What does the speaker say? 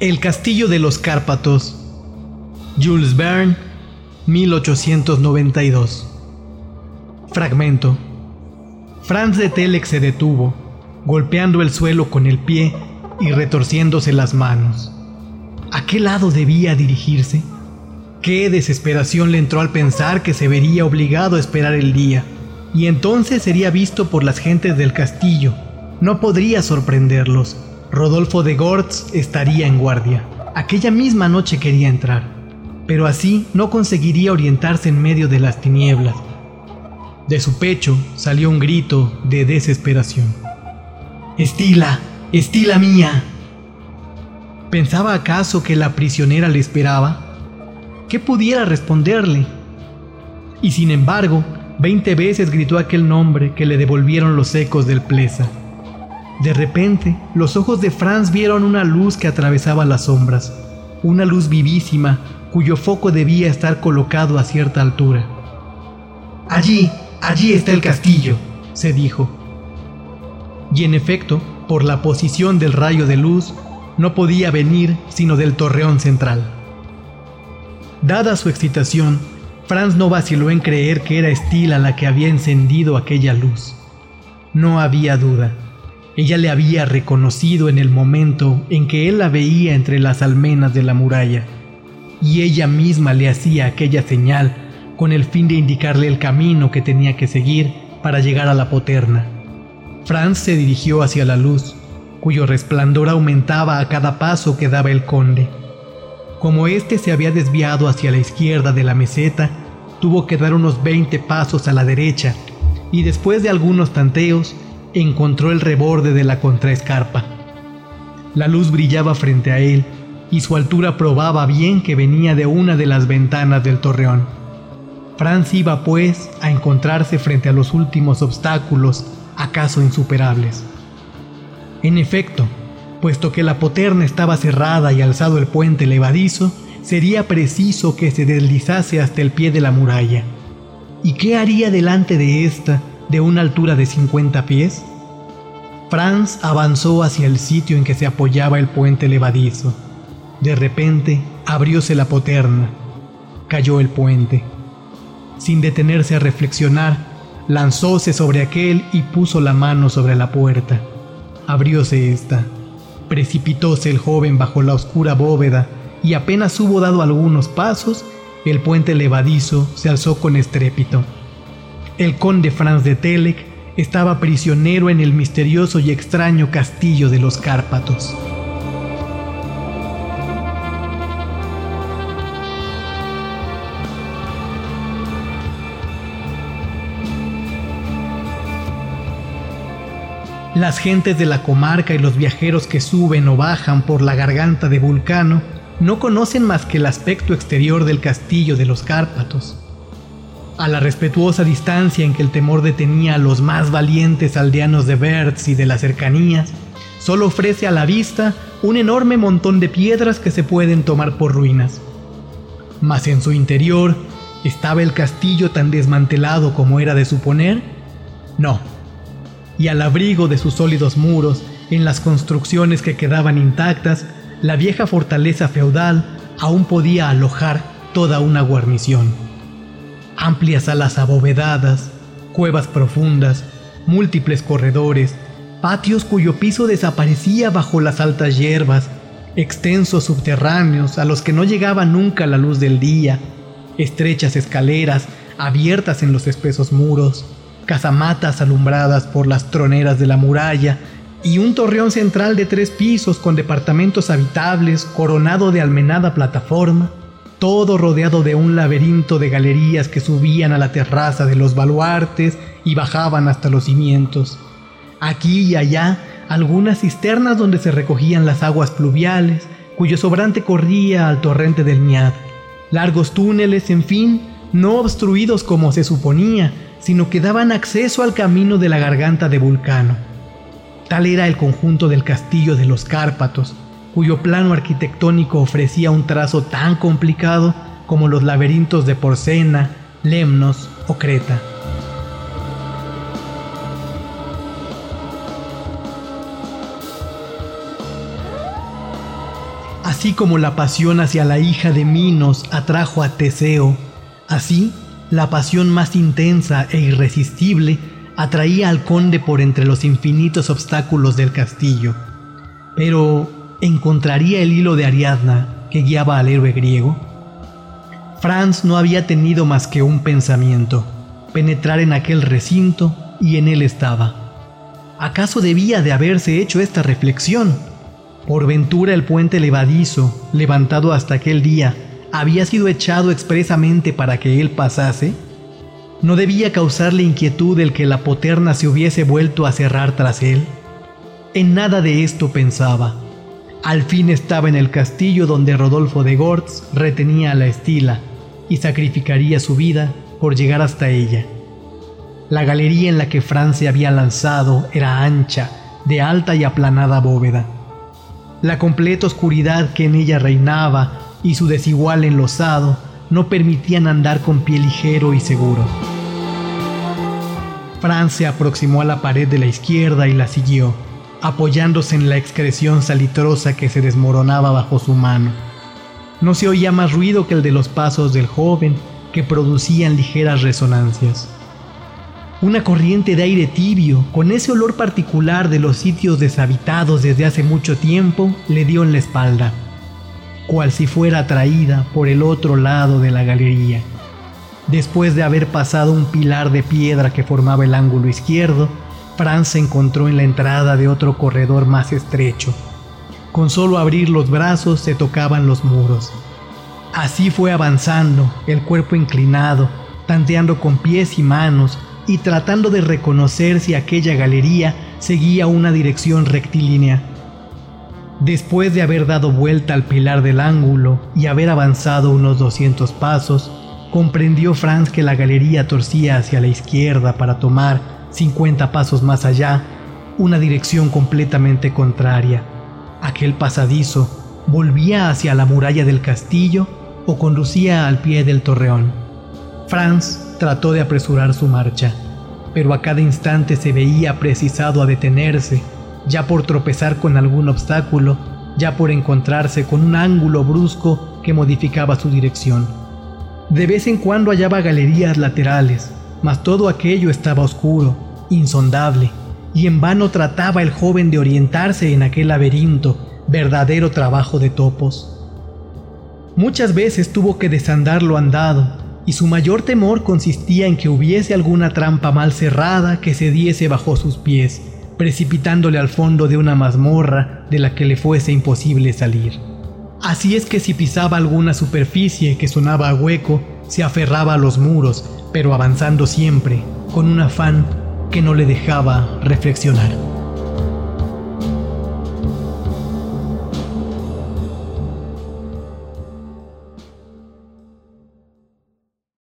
El Castillo de los Cárpatos. Jules Verne, 1892. Fragmento. Franz de Telek se detuvo, golpeando el suelo con el pie y retorciéndose las manos. ¿A qué lado debía dirigirse? Qué desesperación le entró al pensar que se vería obligado a esperar el día, y entonces sería visto por las gentes del castillo. No podría sorprenderlos. Rodolfo de Gortz estaría en guardia. Aquella misma noche quería entrar, pero así no conseguiría orientarse en medio de las tinieblas. De su pecho salió un grito de desesperación. Estila, Estila mía. ¿Pensaba acaso que la prisionera le esperaba? ¿Qué pudiera responderle? Y sin embargo, veinte veces gritó aquel nombre que le devolvieron los ecos del plesa. De repente, los ojos de Franz vieron una luz que atravesaba las sombras, una luz vivísima cuyo foco debía estar colocado a cierta altura. Allí, allí está el castillo, se dijo. Y en efecto, por la posición del rayo de luz, no podía venir sino del torreón central. Dada su excitación, Franz no vaciló en creer que era Estila la que había encendido aquella luz. No había duda ella le había reconocido en el momento en que él la veía entre las almenas de la muralla, y ella misma le hacía aquella señal con el fin de indicarle el camino que tenía que seguir para llegar a la poterna. Franz se dirigió hacia la luz, cuyo resplandor aumentaba a cada paso que daba el conde. Como éste se había desviado hacia la izquierda de la meseta, tuvo que dar unos veinte pasos a la derecha, y después de algunos tanteos, encontró el reborde de la contraescarpa. La luz brillaba frente a él y su altura probaba bien que venía de una de las ventanas del torreón. Franz iba pues a encontrarse frente a los últimos obstáculos, acaso insuperables. En efecto, puesto que la poterna estaba cerrada y alzado el puente levadizo, sería preciso que se deslizase hasta el pie de la muralla. ¿Y qué haría delante de esta de una altura de 50 pies? Franz avanzó hacia el sitio en que se apoyaba el puente levadizo. De repente abrióse la poterna. Cayó el puente. Sin detenerse a reflexionar, lanzóse sobre aquel y puso la mano sobre la puerta. Abrióse esta. Precipitóse el joven bajo la oscura bóveda y apenas hubo dado algunos pasos, el puente levadizo se alzó con estrépito. El conde Franz de Telek estaba prisionero en el misterioso y extraño castillo de los Cárpatos. Las gentes de la comarca y los viajeros que suben o bajan por la garganta de Vulcano no conocen más que el aspecto exterior del castillo de los Cárpatos a la respetuosa distancia en que el temor detenía a los más valientes aldeanos de Bertz y de las cercanías, solo ofrece a la vista un enorme montón de piedras que se pueden tomar por ruinas. Mas en su interior, ¿estaba el castillo tan desmantelado como era de suponer? No. Y al abrigo de sus sólidos muros, en las construcciones que quedaban intactas, la vieja fortaleza feudal aún podía alojar toda una guarnición amplias salas abovedadas, cuevas profundas, múltiples corredores, patios cuyo piso desaparecía bajo las altas hierbas, extensos subterráneos a los que no llegaba nunca la luz del día, estrechas escaleras abiertas en los espesos muros, casamatas alumbradas por las troneras de la muralla y un torreón central de tres pisos con departamentos habitables coronado de almenada plataforma todo rodeado de un laberinto de galerías que subían a la terraza de los baluartes y bajaban hasta los cimientos. Aquí y allá algunas cisternas donde se recogían las aguas pluviales, cuyo sobrante corría al torrente del Miad. Largos túneles, en fin, no obstruidos como se suponía, sino que daban acceso al camino de la garganta de Vulcano. Tal era el conjunto del castillo de los Cárpatos, cuyo plano arquitectónico ofrecía un trazo tan complicado como los laberintos de Porcena, Lemnos o Creta. Así como la pasión hacia la hija de Minos atrajo a Teseo, así la pasión más intensa e irresistible atraía al conde por entre los infinitos obstáculos del castillo. Pero, ¿encontraría el hilo de Ariadna que guiaba al héroe griego? Franz no había tenido más que un pensamiento, penetrar en aquel recinto y en él estaba. ¿Acaso debía de haberse hecho esta reflexión? Por ventura el puente levadizo, levantado hasta aquel día, había sido echado expresamente para que él pasase? ¿No debía causarle inquietud el que la poterna se hubiese vuelto a cerrar tras él? En nada de esto pensaba. Al fin estaba en el castillo donde Rodolfo de Gortz retenía a la estila y sacrificaría su vida por llegar hasta ella. La galería en la que Francia había lanzado era ancha, de alta y aplanada bóveda. La completa oscuridad que en ella reinaba y su desigual enlosado no permitían andar con pie ligero y seguro. Franz se aproximó a la pared de la izquierda y la siguió, apoyándose en la excreción salitrosa que se desmoronaba bajo su mano. No se oía más ruido que el de los pasos del joven que producían ligeras resonancias. Una corriente de aire tibio, con ese olor particular de los sitios deshabitados desde hace mucho tiempo, le dio en la espalda, cual si fuera atraída por el otro lado de la galería. Después de haber pasado un pilar de piedra que formaba el ángulo izquierdo, Franz se encontró en la entrada de otro corredor más estrecho. Con solo abrir los brazos se tocaban los muros. Así fue avanzando, el cuerpo inclinado, tanteando con pies y manos y tratando de reconocer si aquella galería seguía una dirección rectilínea. Después de haber dado vuelta al pilar del ángulo y haber avanzado unos 200 pasos, comprendió Franz que la galería torcía hacia la izquierda para tomar 50 pasos más allá una dirección completamente contraria. Aquel pasadizo volvía hacia la muralla del castillo o conducía al pie del torreón. Franz trató de apresurar su marcha, pero a cada instante se veía precisado a detenerse, ya por tropezar con algún obstáculo, ya por encontrarse con un ángulo brusco que modificaba su dirección. De vez en cuando hallaba galerías laterales, mas todo aquello estaba oscuro, insondable, y en vano trataba el joven de orientarse en aquel laberinto, verdadero trabajo de topos. Muchas veces tuvo que desandar lo andado, y su mayor temor consistía en que hubiese alguna trampa mal cerrada que se diese bajo sus pies, precipitándole al fondo de una mazmorra de la que le fuese imposible salir. Así es que si pisaba alguna superficie que sonaba a hueco, se aferraba a los muros, pero avanzando siempre, con un afán que no le dejaba reflexionar.